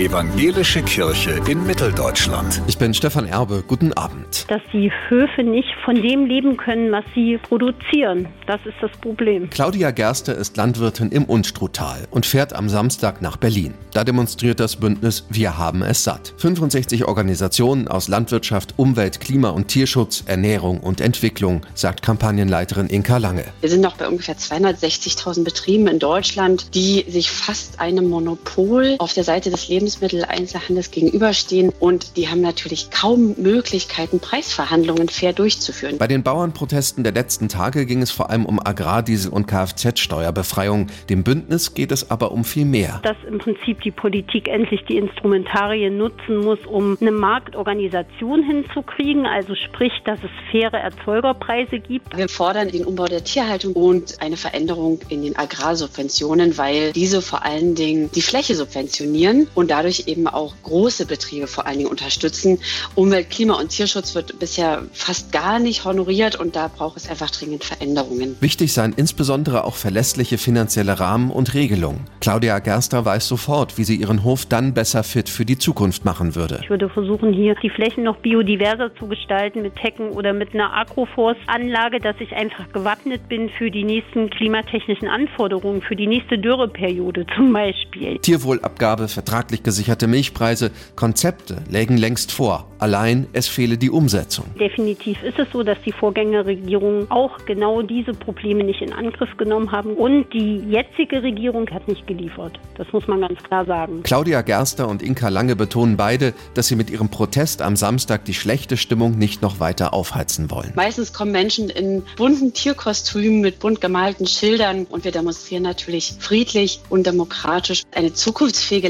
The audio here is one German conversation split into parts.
Evangelische Kirche in Mitteldeutschland. Ich bin Stefan Erbe. Guten Abend. Dass die Höfe nicht von dem leben können, was sie produzieren. Das ist das Problem. Claudia Gerster ist Landwirtin im Unstruttal und fährt am Samstag nach Berlin. Da demonstriert das Bündnis Wir haben es satt. 65 Organisationen aus Landwirtschaft, Umwelt, Klima und Tierschutz, Ernährung und Entwicklung, sagt Kampagnenleiterin Inka Lange. Wir sind noch bei ungefähr 260.000 Betrieben in Deutschland, die sich fast einem Monopol auf der Seite des Lebens Lebensmitteleinzelhandels gegenüberstehen und die haben natürlich kaum Möglichkeiten, Preisverhandlungen fair durchzuführen. Bei den Bauernprotesten der letzten Tage ging es vor allem um Agrardiesel und Kfz-Steuerbefreiung. Dem Bündnis geht es aber um viel mehr. Dass im Prinzip die Politik endlich die Instrumentarien nutzen muss, um eine Marktorganisation hinzukriegen, also sprich, dass es faire Erzeugerpreise gibt. Wir fordern den Umbau der Tierhaltung und eine Veränderung in den Agrarsubventionen, weil diese vor allen Dingen die Fläche subventionieren und dadurch eben auch große Betriebe vor allen Dingen unterstützen. Umwelt, Klima und Tierschutz wird bisher fast gar nicht honoriert und da braucht es einfach dringend Veränderungen. Wichtig seien insbesondere auch verlässliche finanzielle Rahmen und Regelungen. Claudia Gerster weiß sofort, wie sie ihren Hof dann besser fit für die Zukunft machen würde. Ich würde versuchen, hier die Flächen noch biodiverser zu gestalten mit Hecken oder mit einer Agroforst-Anlage, dass ich einfach gewappnet bin für die nächsten klimatechnischen Anforderungen, für die nächste Dürreperiode zum Beispiel. Tierwohlabgabe, vertraglich gesicherte Milchpreise, Konzepte lägen längst vor. Allein es fehle die Umsetzung. Definitiv ist es so, dass die Vorgängerregierungen auch genau diese Probleme nicht in Angriff genommen haben und die jetzige Regierung hat nicht geliefert. Das muss man ganz klar sagen. Claudia Gerster und Inka Lange betonen beide, dass sie mit ihrem Protest am Samstag die schlechte Stimmung nicht noch weiter aufheizen wollen. Meistens kommen Menschen in bunten Tierkostümen mit bunt gemalten Schildern und wir demonstrieren natürlich friedlich und demokratisch. Eine zukunftsfähige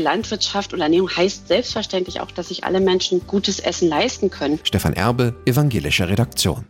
Landwirtschaft und Ernährung heißt selbstverständlich auch, dass sich alle Menschen gutes Essen leisten können. Stefan Erbe, Evangelische Redaktion.